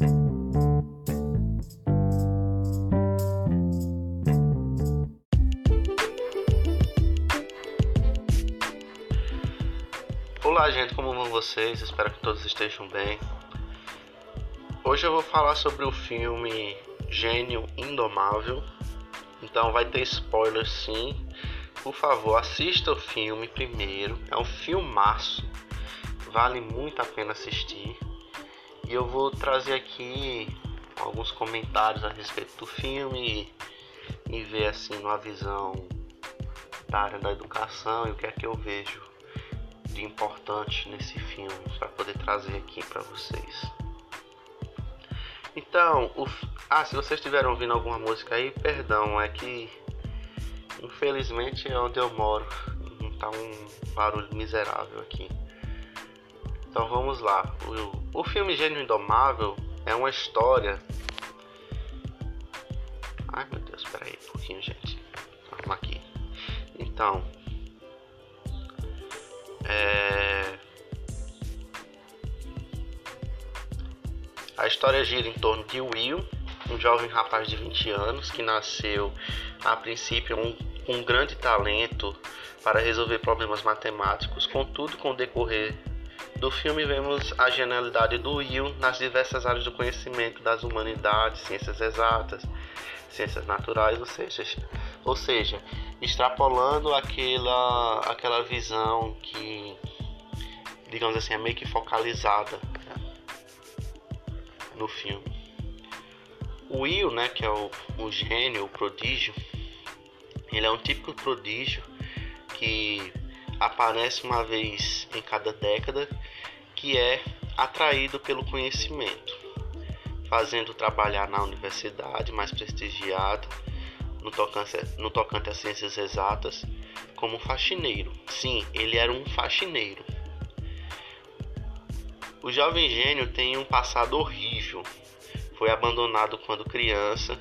Olá, gente, como vão vocês? Espero que todos estejam bem. Hoje eu vou falar sobre o filme Gênio Indomável. Então vai ter spoiler sim. Por favor, assista o filme primeiro. É um filmaço. Vale muito a pena assistir. E eu vou trazer aqui alguns comentários a respeito do filme e, e ver assim numa visão da área da educação e o que é que eu vejo de importante nesse filme para poder trazer aqui para vocês. Então, o... ah, se vocês estiveram ouvindo alguma música aí, perdão, é que infelizmente é onde eu moro, tá um barulho miserável aqui. Então vamos lá. O, o filme Gênio Indomável é uma história. Ai meu Deus, peraí um pouquinho, gente. Vamos aqui. Então, é... A história gira em torno de Will, um jovem rapaz de 20 anos que nasceu a princípio um, com um grande talento para resolver problemas matemáticos. Contudo, com o decorrer do filme, vemos a genialidade do Will nas diversas áreas do conhecimento das humanidades, ciências exatas, ciências naturais, ou seja, ou seja, extrapolando aquela, aquela visão que, digamos assim, é meio que focalizada no filme. O Will, né, que é o, o gênio, o prodígio, ele é um típico prodígio que aparece uma vez em cada década, que é atraído pelo conhecimento, fazendo trabalhar na universidade mais prestigiada no tocante, no tocante às ciências exatas como faxineiro. Sim, ele era um faxineiro. O jovem gênio tem um passado horrível. Foi abandonado quando criança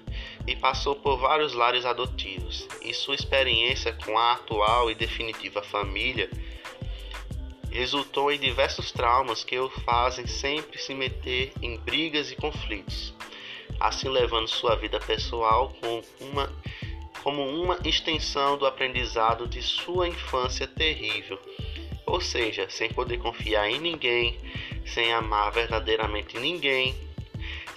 e passou por vários lares adotivos. E sua experiência com a atual e definitiva família resultou em diversos traumas que o fazem sempre se meter em brigas e conflitos assim levando sua vida pessoal com uma, como uma extensão do aprendizado de sua infância terrível, ou seja, sem poder confiar em ninguém, sem amar verdadeiramente ninguém,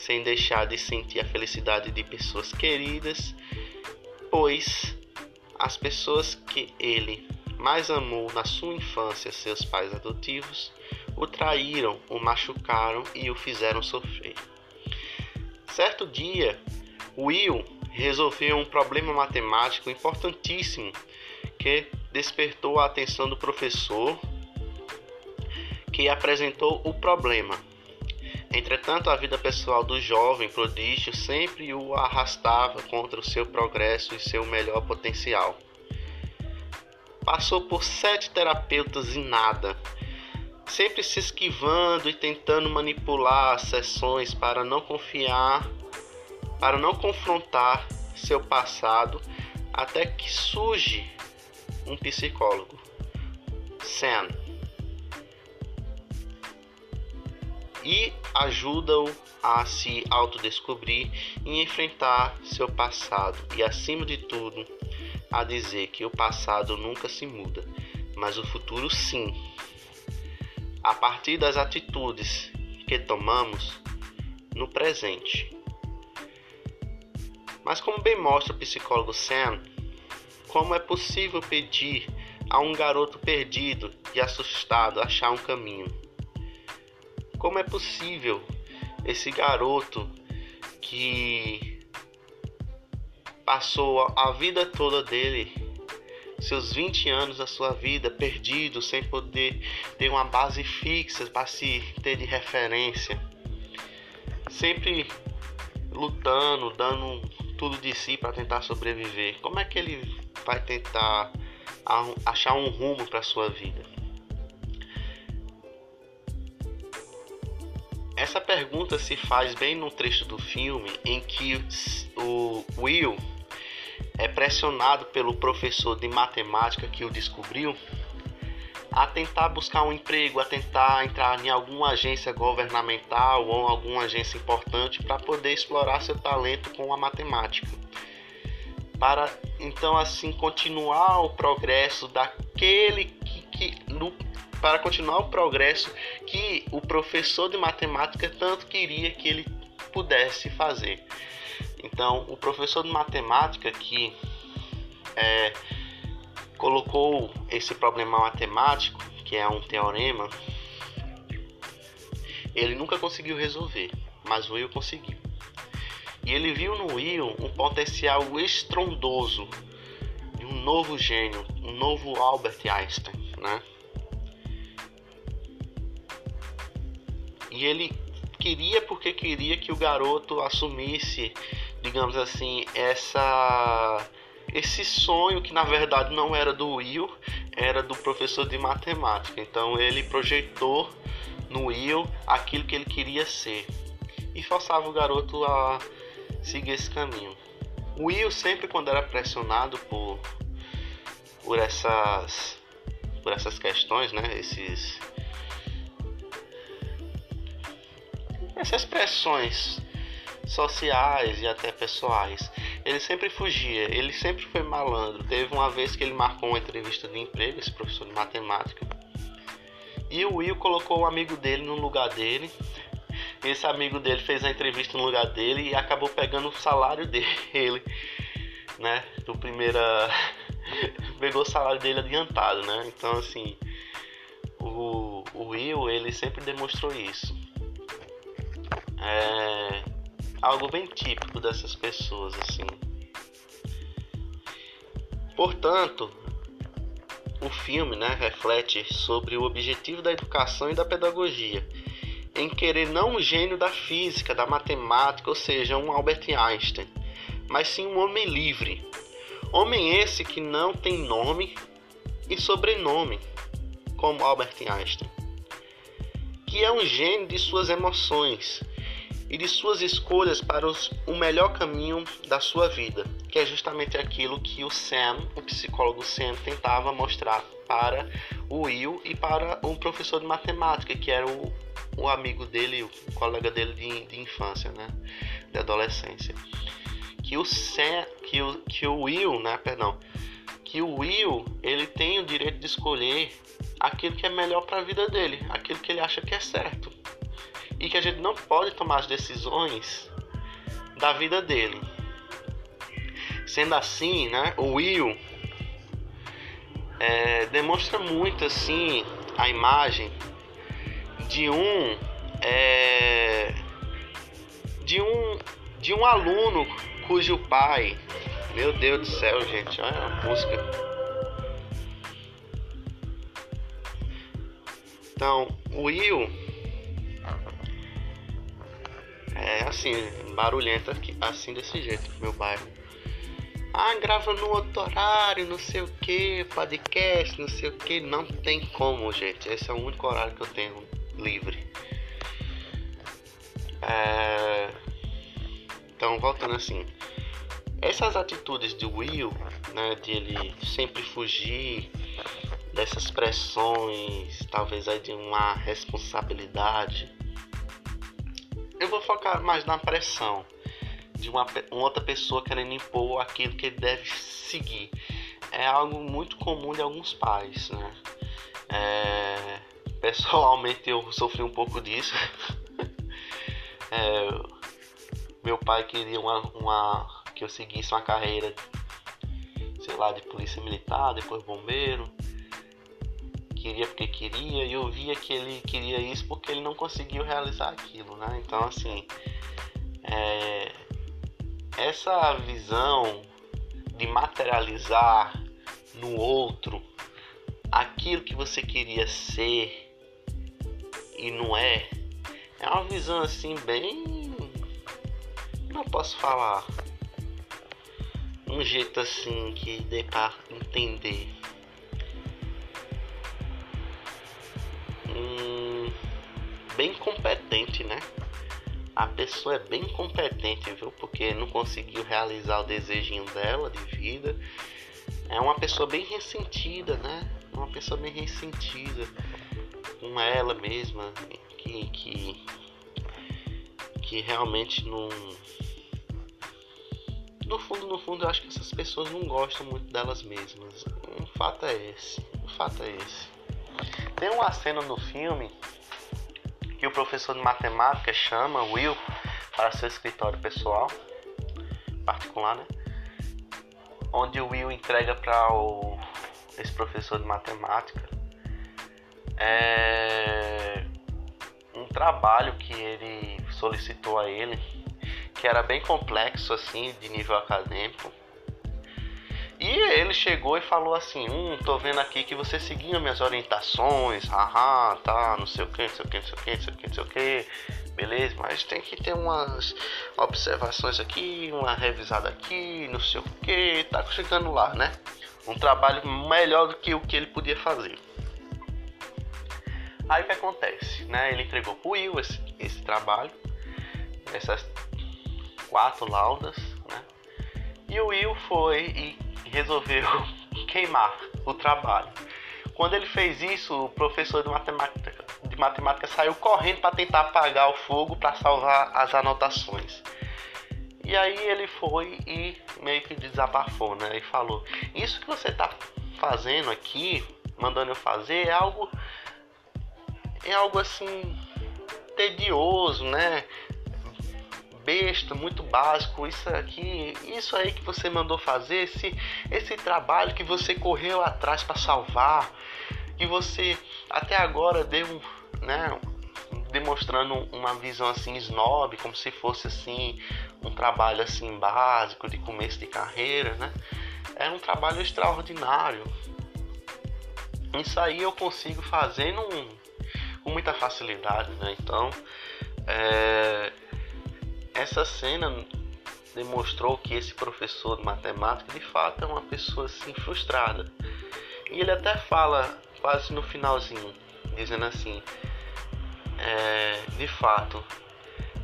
sem deixar de sentir a felicidade de pessoas queridas, pois as pessoas que ele mais amou na sua infância, seus pais adotivos, o traíram, o machucaram e o fizeram sofrer. Certo dia, Will resolveu um problema matemático importantíssimo que despertou a atenção do professor que apresentou o problema. Entretanto, a vida pessoal do jovem prodígio sempre o arrastava contra o seu progresso e seu melhor potencial. Passou por sete terapeutas e nada, sempre se esquivando e tentando manipular as sessões para não confiar, para não confrontar seu passado, até que surge um psicólogo, Sam, e ajuda-o a se autodescobrir e enfrentar seu passado e, acima de tudo, a dizer que o passado nunca se muda, mas o futuro sim a partir das atitudes que tomamos no presente. Mas, como bem mostra o psicólogo Sam, como é possível pedir a um garoto perdido e assustado achar um caminho? Como é possível esse garoto que passou a vida toda dele seus 20 anos da sua vida perdido, sem poder ter uma base fixa para se ter de referência. Sempre lutando, dando tudo de si para tentar sobreviver. Como é que ele vai tentar achar um rumo para sua vida? Essa pergunta se faz bem no trecho do filme em que o Will é pressionado pelo professor de matemática que o descobriu a tentar buscar um emprego, a tentar entrar em alguma agência governamental ou alguma agência importante para poder explorar seu talento com a matemática. Para então assim continuar o progresso daquele que, que no, para continuar o progresso que o professor de matemática tanto queria que ele pudesse fazer. Então, o professor de matemática que é, colocou esse problema matemático, que é um teorema, ele nunca conseguiu resolver, mas o Will conseguiu. E ele viu no Will um potencial estrondoso de um novo gênio, um novo Albert Einstein, né? E ele queria porque queria que o garoto assumisse, digamos assim, essa esse sonho que na verdade não era do Will, era do professor de matemática. Então ele projetou no Will aquilo que ele queria ser e forçava o garoto a seguir esse caminho. O Will sempre quando era pressionado por por essas por essas questões, né, esses essas pressões sociais e até pessoais. Ele sempre fugia, ele sempre foi malandro. Teve uma vez que ele marcou uma entrevista de emprego, esse professor de matemática. E o Will colocou um amigo dele no lugar dele. Esse amigo dele fez a entrevista no lugar dele e acabou pegando o salário dele, né? Do primeira pegou o salário dele adiantado, né? Então assim, o, o Will ele sempre demonstrou isso. É algo bem típico dessas pessoas assim. Portanto, o filme né, reflete sobre o objetivo da educação e da pedagogia, em querer não um gênio da física, da matemática, ou seja, um Albert Einstein, mas sim um homem livre. Homem esse que não tem nome e sobrenome, como Albert Einstein, que é um gênio de suas emoções, e de suas escolhas para os, o melhor caminho da sua vida, que é justamente aquilo que o Sam, o psicólogo Sam, tentava mostrar para o Will e para o professor de matemática, que era o, o amigo dele, o colega dele de, de infância, né, de adolescência. Que o Sam, que o, que o Will, né, perdão, que o Will ele tem o direito de escolher aquilo que é melhor para a vida dele, aquilo que ele acha que é certo e que a gente não pode tomar as decisões da vida dele. Sendo assim, né, o Will é, demonstra muito assim a imagem de um é, de um de um aluno cujo pai, meu Deus do céu, gente, olha a música. Então, o Will é assim, barulhento aqui, assim desse jeito, meu bairro. Ah, grava no outro horário, não sei o que, podcast, não sei o que. Não tem como, gente. Esse é o único horário que eu tenho livre. É... Então, voltando assim. Essas atitudes de Will, né, de ele sempre fugir dessas pressões, talvez aí de uma responsabilidade eu vou focar mais na pressão de uma, uma outra pessoa querendo impor aquilo que ele deve seguir. É algo muito comum de alguns pais, né? É, pessoalmente eu sofri um pouco disso. é, meu pai queria uma, uma, que eu seguisse uma carreira, sei lá, de polícia militar, depois bombeiro queria porque queria, e eu via que ele queria isso porque ele não conseguiu realizar aquilo, né? Então, assim, é, essa visão de materializar no outro aquilo que você queria ser e não é, é uma visão assim bem. Não posso falar. Um jeito assim que dê pra entender. Bem competente, né? A pessoa é bem competente, viu? Porque não conseguiu realizar o desejinho dela de vida. É uma pessoa bem ressentida, né? uma pessoa bem ressentida com ela mesma, que, que, que realmente não. No fundo, no fundo, eu acho que essas pessoas não gostam muito delas mesmas. O fato é esse. O fato é esse. Tem uma cena no filme que o professor de matemática chama Will para seu escritório pessoal, particular, né? Onde o Will entrega para o esse professor de matemática é um trabalho que ele solicitou a ele, que era bem complexo assim, de nível acadêmico. E ele chegou e falou assim: Hum, tô vendo aqui que você seguiu minhas orientações, haha, tá, não sei o que, não sei o que, não sei o que, não sei o que, não sei o que, beleza, mas tem que ter umas observações aqui, uma revisada aqui, não sei o que, tá chegando lá, né? Um trabalho melhor do que o que ele podia fazer. Aí o que acontece, né? Ele entregou pro Will esse, esse trabalho, essas quatro laudas, né? E o Will foi e resolveu queimar o trabalho. Quando ele fez isso, o professor de matemática, de matemática saiu correndo para tentar apagar o fogo para salvar as anotações. E aí ele foi e meio que desabafou, né? E falou: Isso que você tá fazendo aqui, mandando eu fazer, é algo. É algo assim. tedioso, né? Besta, muito básico, isso aqui, isso aí que você mandou fazer, esse, esse trabalho que você correu atrás para salvar, que você até agora deu, né, demonstrando uma visão assim snob, como se fosse assim um trabalho assim básico de começo de carreira, né? É um trabalho extraordinário. Isso aí eu consigo fazer num, com muita facilidade, né? Então, é, essa cena demonstrou que esse professor de matemática de fato é uma pessoa assim frustrada. E ele até fala quase no finalzinho, dizendo assim: é, de fato,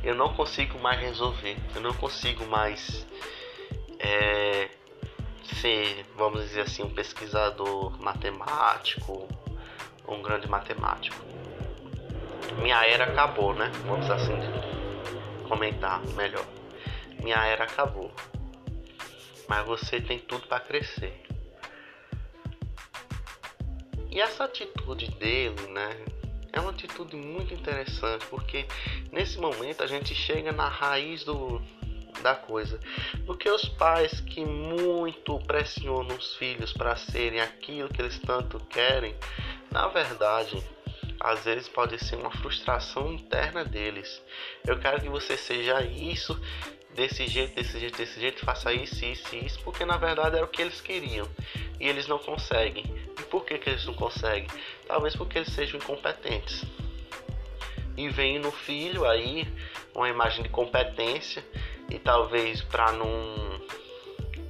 eu não consigo mais resolver, eu não consigo mais é, ser, vamos dizer assim, um pesquisador matemático, um grande matemático. Minha era acabou, né? Vamos assim comentar melhor. Minha era acabou. Mas você tem tudo para crescer. E essa atitude dele, né? É uma atitude muito interessante, porque nesse momento a gente chega na raiz do, da coisa. Porque os pais que muito pressionam os filhos para serem aquilo que eles tanto querem, na verdade, às vezes pode ser uma frustração interna deles. Eu quero que você seja isso, desse jeito, desse jeito, desse jeito, faça isso, isso, isso, porque na verdade era o que eles queriam e eles não conseguem. E por que, que eles não conseguem? Talvez porque eles sejam incompetentes. E vem no filho aí uma imagem de competência e talvez para não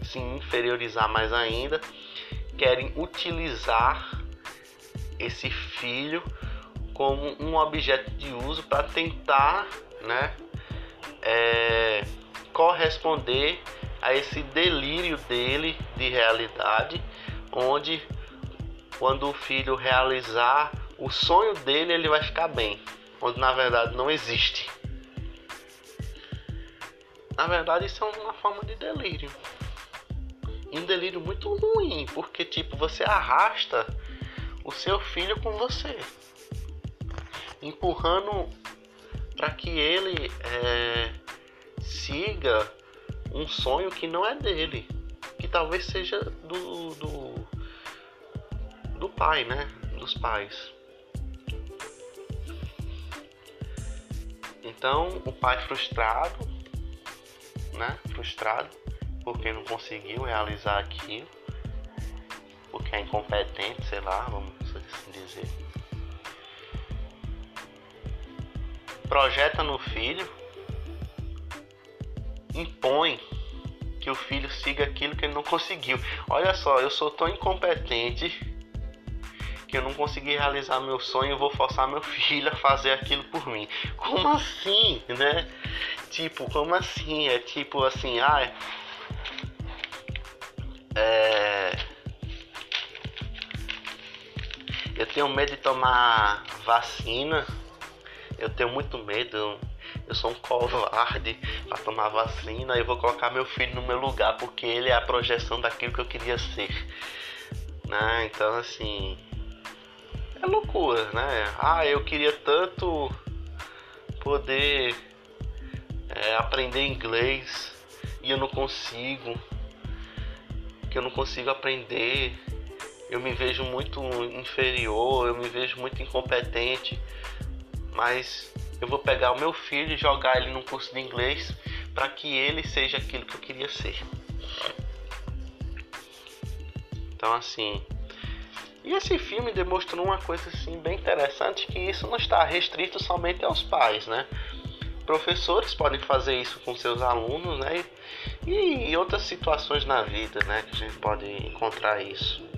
se inferiorizar mais ainda, querem utilizar esse filho como um objeto de uso para tentar né, é, corresponder a esse delírio dele de realidade, onde quando o filho realizar o sonho dele, ele vai ficar bem, onde na verdade não existe. Na verdade, isso é uma forma de delírio. Um delírio muito ruim, porque tipo, você arrasta o seu filho com você empurrando para que ele é, siga um sonho que não é dele, que talvez seja do, do, do pai, né? Dos pais. Então, o pai frustrado, né? Frustrado porque não conseguiu realizar aquilo, porque é incompetente, sei lá, vamos assim dizer projeta no filho, impõe que o filho siga aquilo que ele não conseguiu. Olha só, eu sou tão incompetente que eu não consegui realizar meu sonho, eu vou forçar meu filho a fazer aquilo por mim. Como assim, né? Tipo, como assim? É tipo assim, ah, é Eu tenho medo de tomar vacina. Eu tenho muito medo. Eu sou um covarde para tomar vacina. Eu vou colocar meu filho no meu lugar porque ele é a projeção daquilo que eu queria ser. Né? Então, assim. É loucura, né? Ah, eu queria tanto poder é, aprender inglês e eu não consigo. Que eu não consigo aprender. Eu me vejo muito inferior, eu me vejo muito incompetente. Mas eu vou pegar o meu filho e jogar ele num curso de inglês para que ele seja aquilo que eu queria ser. Então assim, e esse filme demonstrou uma coisa assim bem interessante que isso não está restrito somente aos pais, né? Professores podem fazer isso com seus alunos, né? E em outras situações na vida, né, que a gente pode encontrar isso.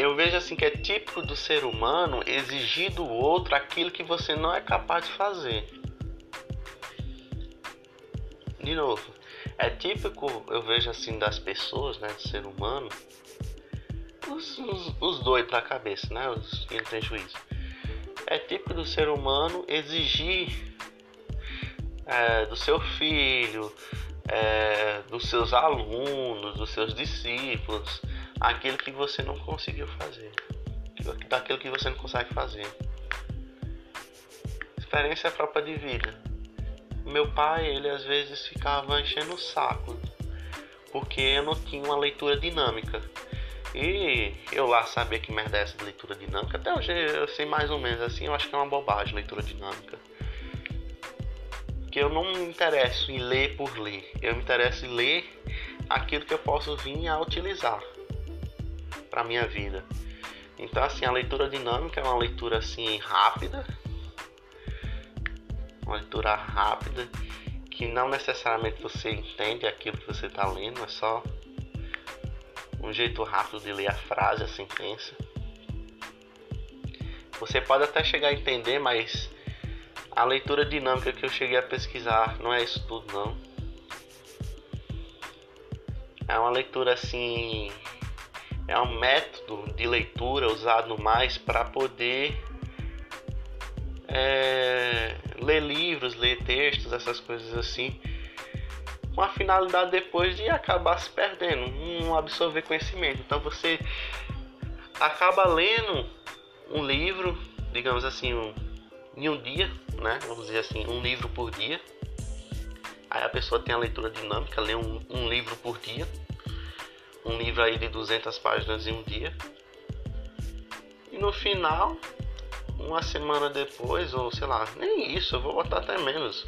Eu vejo assim que é típico do ser humano exigir do outro aquilo que você não é capaz de fazer. De novo, é típico, eu vejo assim, das pessoas, né, do ser humano, os, os, os doidos cabeça, né? Os que tem juízo. É típico do ser humano exigir é, do seu filho, é, dos seus alunos, dos seus discípulos, aquilo que você não conseguiu fazer, daquilo que você não consegue fazer. Experiência própria de vida. Meu pai, ele às vezes ficava enchendo o saco porque eu não tinha uma leitura dinâmica. E eu lá sabia que merda é essa de leitura dinâmica. Até hoje eu sei mais ou menos assim, eu acho que é uma bobagem leitura dinâmica. Que eu não me interesso em ler por ler. Eu me interesso em ler aquilo que eu posso vir a utilizar para minha vida. Então assim, a leitura dinâmica é uma leitura assim rápida. Uma leitura rápida que não necessariamente você entende aquilo que você está lendo, é só um jeito rápido de ler a frase, a sentença. Você pode até chegar a entender, mas a leitura dinâmica que eu cheguei a pesquisar não é isso tudo não. É uma leitura assim, é um método de leitura usado mais para poder é, ler livros, ler textos, essas coisas assim com a finalidade depois de acabar se perdendo, não absorver conhecimento. Então você acaba lendo um livro, digamos assim, um, em um dia, né? Vamos dizer assim, um livro por dia. Aí a pessoa tem a leitura dinâmica, lê um, um livro por dia. Um livro aí de 200 páginas em um dia. E no final, uma semana depois, ou sei lá, nem isso, eu vou botar até menos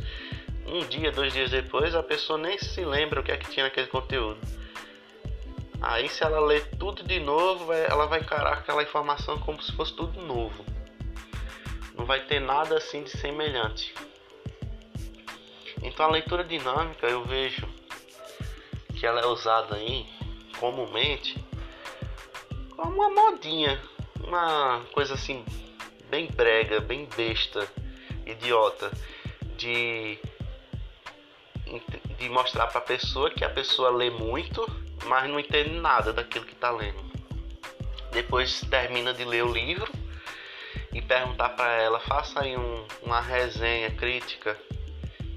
um dia, dois dias depois, a pessoa nem se lembra o que é que tinha naquele conteúdo. Aí, se ela ler tudo de novo, ela vai encarar aquela informação como se fosse tudo novo. Não vai ter nada assim de semelhante. Então, a leitura dinâmica eu vejo que ela é usada aí comumente como uma modinha, uma coisa assim bem brega, bem besta, idiota de de mostrar para a pessoa que a pessoa lê muito, mas não entende nada daquilo que está lendo. Depois termina de ler o livro e perguntar para ela, faça aí um, uma resenha crítica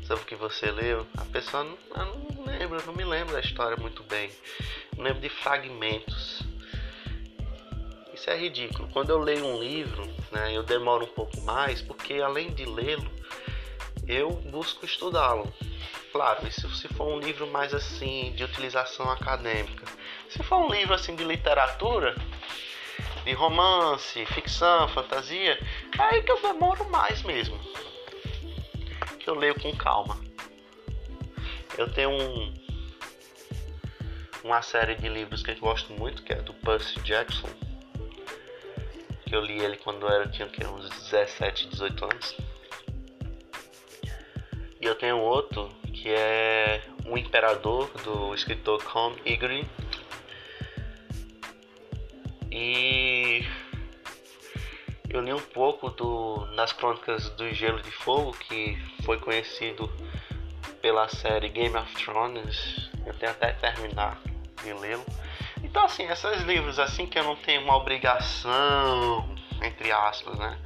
sobre o que você leu. A pessoa não, não lembra, não me lembro da história muito bem. Lembro de fragmentos. Isso é ridículo. Quando eu leio um livro, né, eu demoro um pouco mais, porque além de lê-lo, eu busco estudá-lo claro, isso se for um livro mais assim de utilização acadêmica. Se for um livro assim de literatura, de romance, ficção, fantasia, é aí que eu demoro mais mesmo. Que eu leio com calma. Eu tenho um, uma série de livros que eu gosto muito, que é do Percy Jackson. Que eu li ele quando eu tinha uns 17, 18 anos. E eu tenho outro que é O Imperador, do escritor Con Igri. E eu li um pouco do, nas crônicas do Gelo de Fogo, que foi conhecido pela série Game of Thrones. Eu tenho até terminar de lê-lo. Então assim, esses livros assim que eu não tenho uma obrigação, entre aspas, né?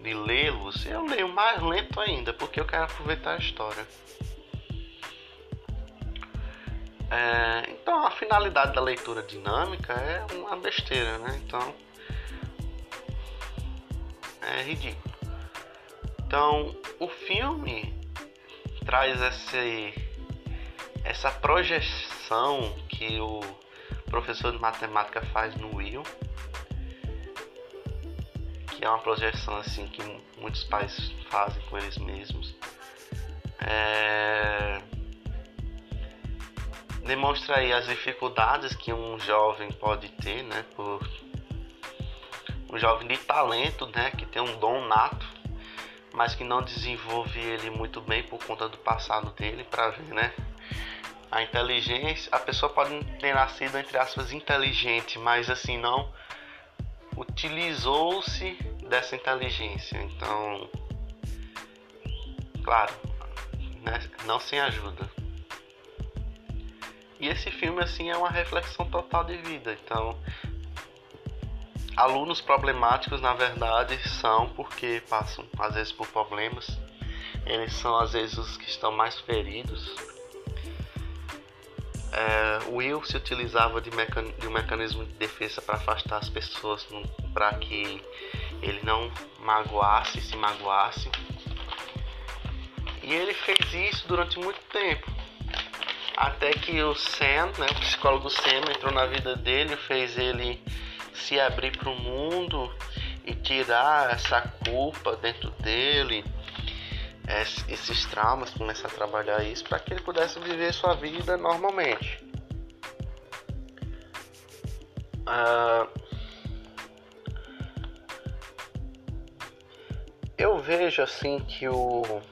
De lê-los, eu leio mais lento ainda, porque eu quero aproveitar a história. É, então a finalidade da leitura dinâmica é uma besteira, né? Então é ridículo. Então o filme traz esse, essa projeção que o professor de matemática faz no Will, que é uma projeção assim que muitos pais fazem com eles mesmos. É... Demonstra aí as dificuldades que um jovem pode ter, né, por um jovem de talento, né, que tem um dom nato, mas que não desenvolve ele muito bem por conta do passado dele, para ver, né, a inteligência, a pessoa pode ter nascido entre aspas inteligente, mas assim não utilizou-se dessa inteligência. Então, claro, né? não sem ajuda. E esse filme assim é uma reflexão total de vida. Então, alunos problemáticos na verdade são porque passam às vezes por problemas. Eles são às vezes os que estão mais feridos é, Will se utilizava de, mecan de, um mecanismo de defesa para afastar as pessoas, para que ele não magoasse, se magoasse. E ele fez isso durante muito tempo. Até que o Sam, né, o psicólogo Sam, entrou na vida dele, fez ele se abrir para o mundo e tirar essa culpa dentro dele esses traumas, começar a trabalhar isso para que ele pudesse viver sua vida normalmente. Uh, eu vejo assim que o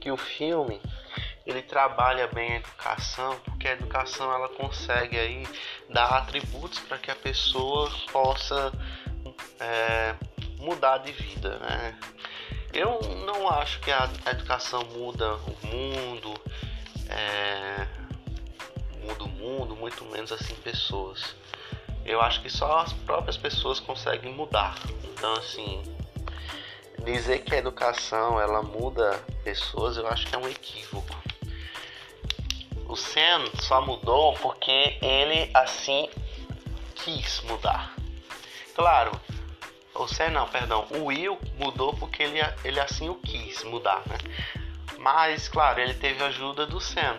que o filme ele trabalha bem a educação porque a educação ela consegue aí dar atributos para que a pessoa possa é, mudar de vida, né? Eu não acho que a educação muda o mundo, é, muda o mundo, muito menos assim pessoas. Eu acho que só as próprias pessoas conseguem mudar. Então assim, dizer que a educação ela muda pessoas, eu acho que é um equívoco. O Sam só mudou porque ele assim quis mudar. Claro, ou se não, perdão, o Will mudou porque ele, ele assim o quis mudar, né? Mas, claro, ele teve ajuda do Sam.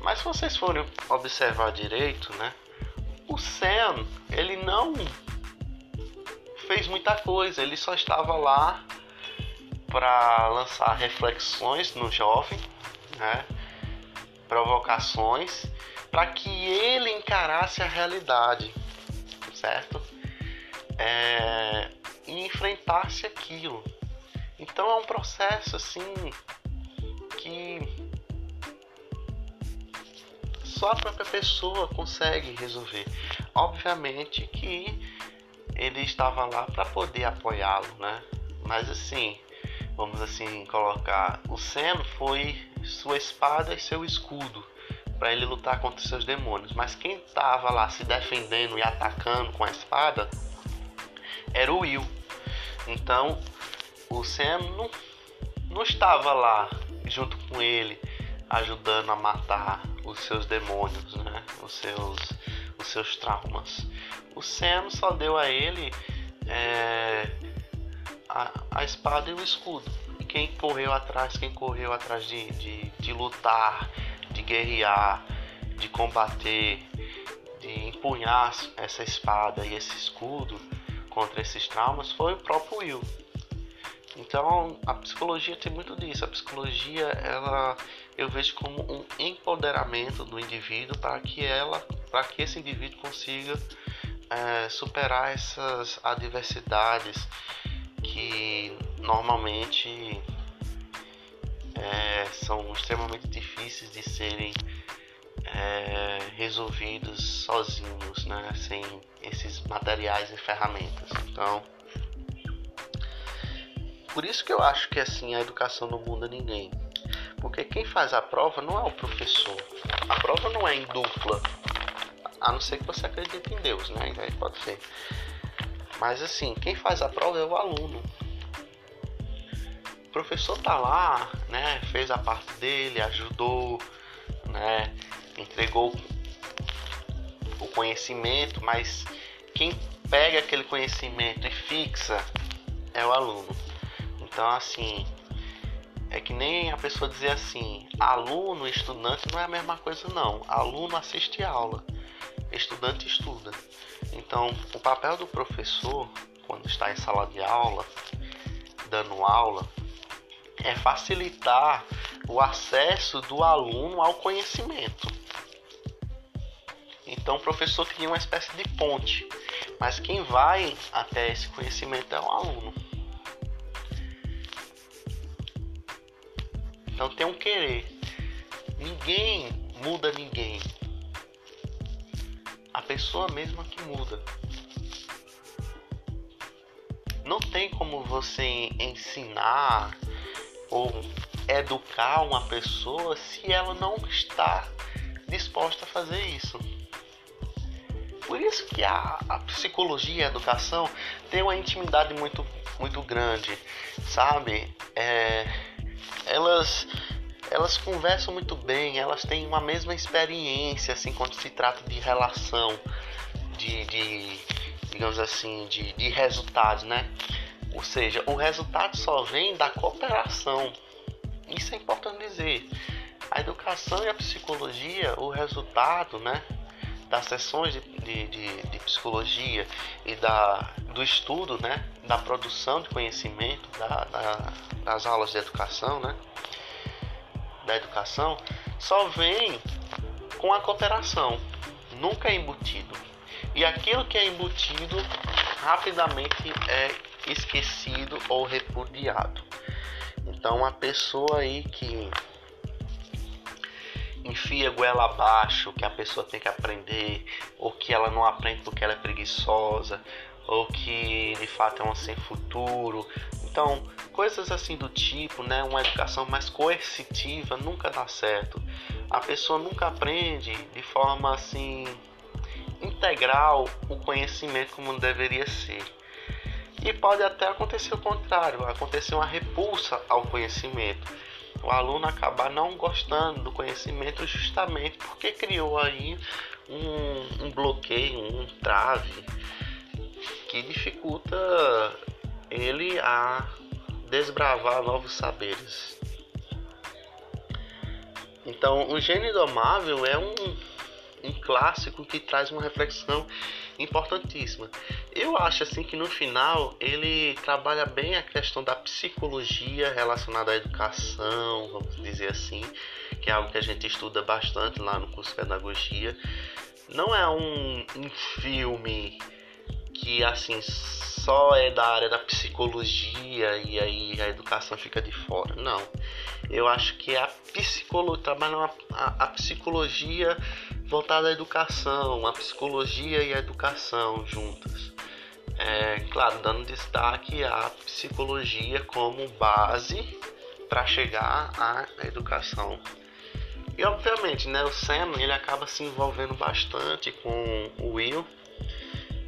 Mas se vocês forem observar direito, né? O Sam, ele não fez muita coisa, ele só estava lá para lançar reflexões no jovem, né? Provocações para que ele encarasse a realidade, certo? É, e enfrentasse aquilo. Então é um processo assim que só a própria pessoa consegue resolver. Obviamente que ele estava lá para poder apoiá-lo, né? Mas assim, vamos assim colocar, o Sam foi sua espada e seu escudo para ele lutar contra seus demônios. Mas quem estava lá se defendendo e atacando com a espada era o Will. Então o Sam não, não estava lá junto com ele ajudando a matar os seus demônios, né? Os seus, os seus traumas. O Sam só deu a ele é, a, a espada e o escudo. E quem correu atrás, quem correu atrás de, de, de lutar, de guerrear, de combater, de empunhar essa espada e esse escudo contra esses traumas foi o próprio Will. Então a psicologia tem muito disso. A psicologia ela eu vejo como um empoderamento do indivíduo para que ela, para que esse indivíduo consiga é, superar essas adversidades que normalmente é, são extremamente difíceis de serem é, resolvidos sozinhos, né? sem esses materiais e ferramentas. Então, por isso que eu acho que assim a educação não muda ninguém, Porque quem faz a prova não é o professor. A prova não é em dupla. A não ser que você acredite em Deus, né? Aí pode ser. Mas assim, quem faz a prova é o aluno. O professor tá lá, né? Fez a parte dele, ajudou, né? Entregou o conhecimento, mas quem pega aquele conhecimento e fixa é o aluno. Então, assim, é que nem a pessoa dizer assim: aluno, estudante não é a mesma coisa, não. Aluno assiste aula, estudante estuda. Então, o papel do professor, quando está em sala de aula, dando aula, é facilitar o acesso do aluno ao conhecimento. Então, o professor cria uma espécie de ponte, mas quem vai até esse conhecimento é o aluno. Então, tem um querer. Ninguém muda ninguém. A pessoa mesma que muda. Não tem como você ensinar ou educar uma pessoa se ela não está disposta a fazer isso. Por isso que a, a psicologia e a educação tem uma intimidade muito, muito grande, sabe? É, elas, elas conversam muito bem, elas têm uma mesma experiência, assim, quando se trata de relação, de, de digamos assim, de, de resultados, né? Ou seja, o resultado só vem da cooperação. Isso é importante dizer. A educação e a psicologia, o resultado, né? das sessões de, de, de, de, psicologia e da, do estudo, né, da produção de conhecimento, da, da, das aulas de educação, né, da educação, só vem com a cooperação, nunca é embutido. E aquilo que é embutido rapidamente é esquecido ou repudiado. Então, a pessoa aí que enfia goela abaixo, que a pessoa tem que aprender, ou que ela não aprende porque ela é preguiçosa, ou que de fato é uma sem futuro. Então, coisas assim do tipo, né, uma educação mais coercitiva nunca dá certo. A pessoa nunca aprende de forma assim integral o conhecimento como deveria ser. E pode até acontecer o contrário, acontecer uma repulsa ao conhecimento o aluno acabar não gostando do conhecimento justamente porque criou aí um, um bloqueio, um trave que dificulta ele a desbravar novos saberes. Então, o Gênio Domável é um, um clássico que traz uma reflexão importantíssima. Eu acho assim que no final ele trabalha bem a questão da psicologia relacionada à educação, vamos dizer assim, que é algo que a gente estuda bastante lá no curso de pedagogia. Não é um, um filme que assim só é da área da psicologia e aí a educação fica de fora. Não. Eu acho que a psicologia trabalha a, a psicologia voltada à educação, a psicologia e a educação juntas. É, claro, dando destaque à psicologia como base para chegar à educação. E obviamente, né, o Sam ele acaba se envolvendo bastante com o Will,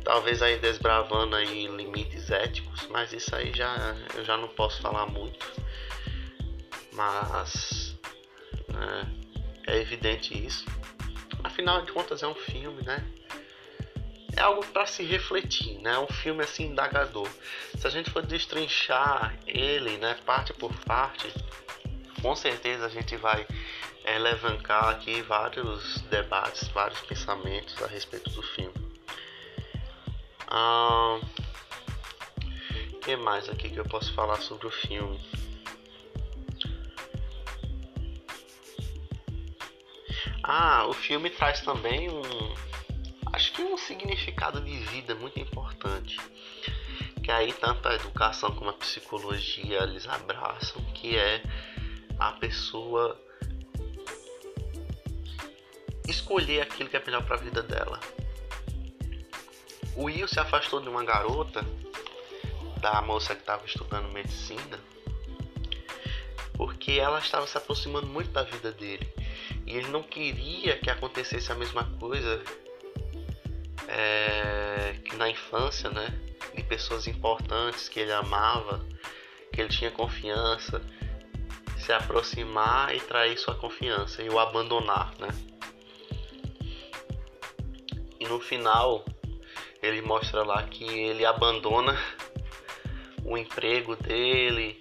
talvez aí desbravando aí limites éticos, mas isso aí já eu já não posso falar muito. Mas né, é evidente isso. Afinal de contas é um filme, né? É algo para se refletir, né? É um filme assim indagador. Se a gente for destrinchar ele, né, parte por parte, com certeza a gente vai é, levantar aqui vários debates, vários pensamentos a respeito do filme. O que mais aqui que eu posso falar sobre o filme? Ah, o filme traz também um. Acho que um significado de vida muito importante. Que aí tanto a educação como a psicologia eles abraçam, que é a pessoa escolher aquilo que é melhor para a vida dela. O Will se afastou de uma garota, da moça que estava estudando medicina, porque ela estava se aproximando muito da vida dele. E ele não queria que acontecesse a mesma coisa é, que na infância, né? De pessoas importantes que ele amava, que ele tinha confiança, se aproximar e trair sua confiança e o abandonar, né? E no final ele mostra lá que ele abandona o emprego dele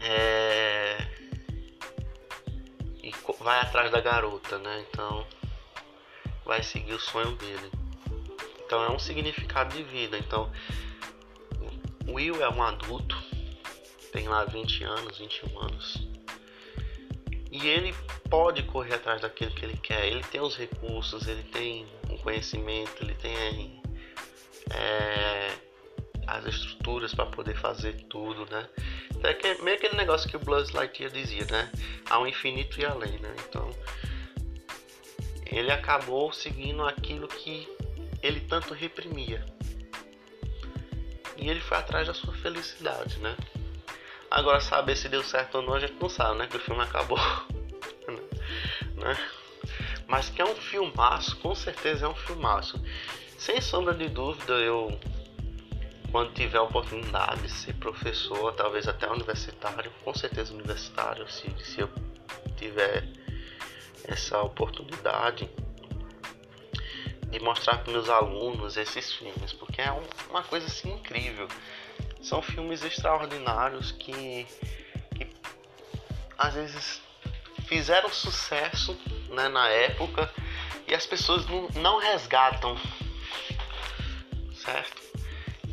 é, e vai atrás da garota, né? Então vai seguir o sonho dele. Então é um significado de vida. Então Will é um adulto, tem lá 20 anos, 21 anos. E ele pode correr atrás daquilo que ele quer. Ele tem os recursos, ele tem um conhecimento, ele tem é, as estruturas para poder fazer tudo, né? É que, meio aquele negócio que o Buzz Lightyear dizia, né? Ao infinito e além, né? Então, ele acabou seguindo aquilo que ele tanto reprimia. E ele foi atrás da sua felicidade, né? Agora, saber se deu certo ou não, a gente não sabe, né? Que o filme acabou. né? Mas que é um filmaço, com certeza é um filmaço. Sem sombra de dúvida, eu, quando tiver a oportunidade de ser professor, talvez até universitário, com certeza universitário, se, se eu tiver essa oportunidade de mostrar para meus alunos esses filmes, porque é um, uma coisa assim incrível. São filmes extraordinários que, que às vezes fizeram sucesso né, na época e as pessoas não, não resgatam certo?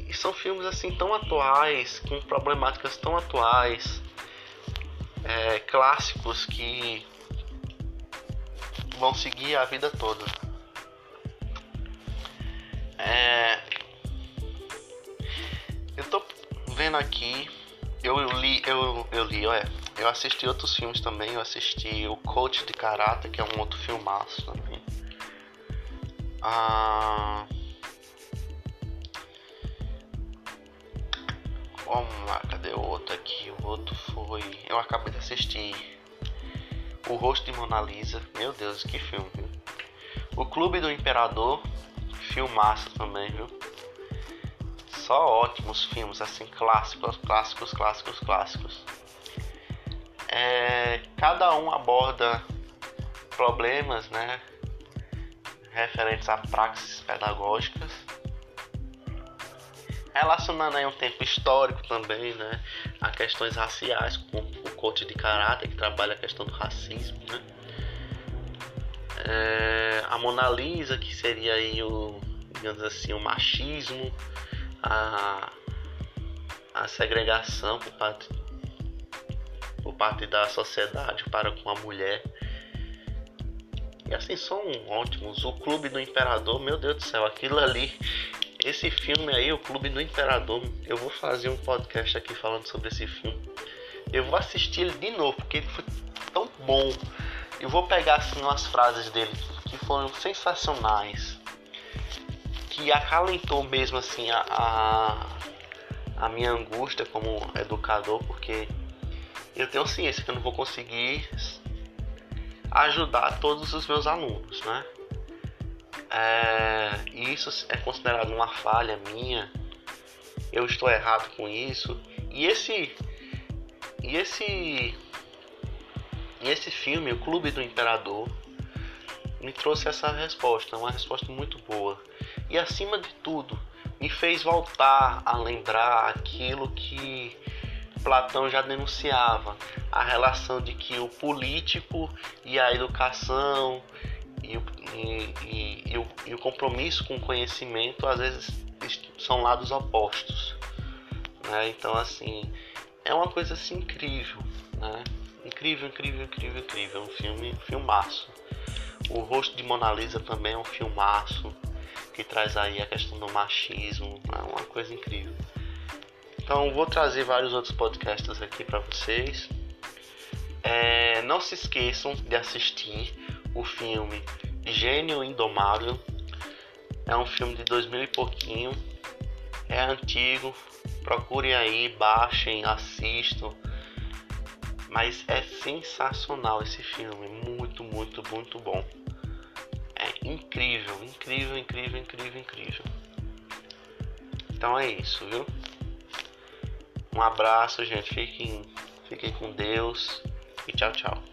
E são filmes assim tão atuais, com problemáticas tão atuais, é, clássicos que vão seguir a vida toda. É, eu tô vendo aqui, eu li, eu, eu li, olha, eu assisti outros filmes também, eu assisti o Coach de Karate, que é um outro filmaço também. Ah, Lá, cadê o outro aqui? O outro foi. Eu acabei de assistir. O Rosto de Mona Lisa. Meu Deus, que filme, viu? O Clube do Imperador. Filmaço também, viu? Só ótimos filmes, assim, clássicos, clássicos, clássicos, clássicos. É, cada um aborda problemas, né? Referentes a práticas pedagógicas relacionando aí um tempo histórico também, né, a questões raciais, com o coach de caráter que trabalha a questão do racismo, né, é, a Mona Lisa que seria aí o, digamos assim, o machismo, a, a segregação por parte, por parte da sociedade para com a mulher. E assim são ótimos. O Clube do Imperador, meu Deus do céu, aquilo ali esse filme aí, O Clube do Imperador, eu vou fazer um podcast aqui falando sobre esse filme. Eu vou assistir ele de novo, porque ele foi tão bom. Eu vou pegar assim umas frases dele que foram sensacionais. Que acalentou mesmo assim a, a, a minha angústia como educador, porque eu tenho ciência que eu não vou conseguir ajudar todos os meus alunos, né? É, isso é considerado uma falha minha. Eu estou errado com isso. E esse e esse e esse filme, O Clube do Imperador, me trouxe essa resposta, uma resposta muito boa. E acima de tudo, me fez voltar a lembrar aquilo que Platão já denunciava, a relação de que o político e a educação e o, e, e, o, e o compromisso com o conhecimento às vezes são lados opostos. Né? Então, assim, é uma coisa assim incrível. Né? Incrível, incrível, incrível, incrível. É um filme, filmaço. O Rosto de Mona Lisa também é um filmaço que traz aí a questão do machismo. É uma coisa incrível. Então, vou trazer vários outros podcasts aqui para vocês. É, não se esqueçam de assistir o filme Gênio Indomável. É um filme de 2000 e pouquinho. É antigo. Procurem aí, baixem, assistam. Mas é sensacional esse filme, muito, muito, muito bom. É incrível, incrível, incrível, incrível, incrível. Então é isso, viu? Um abraço, gente. Fiquem, fiquem com Deus e tchau, tchau.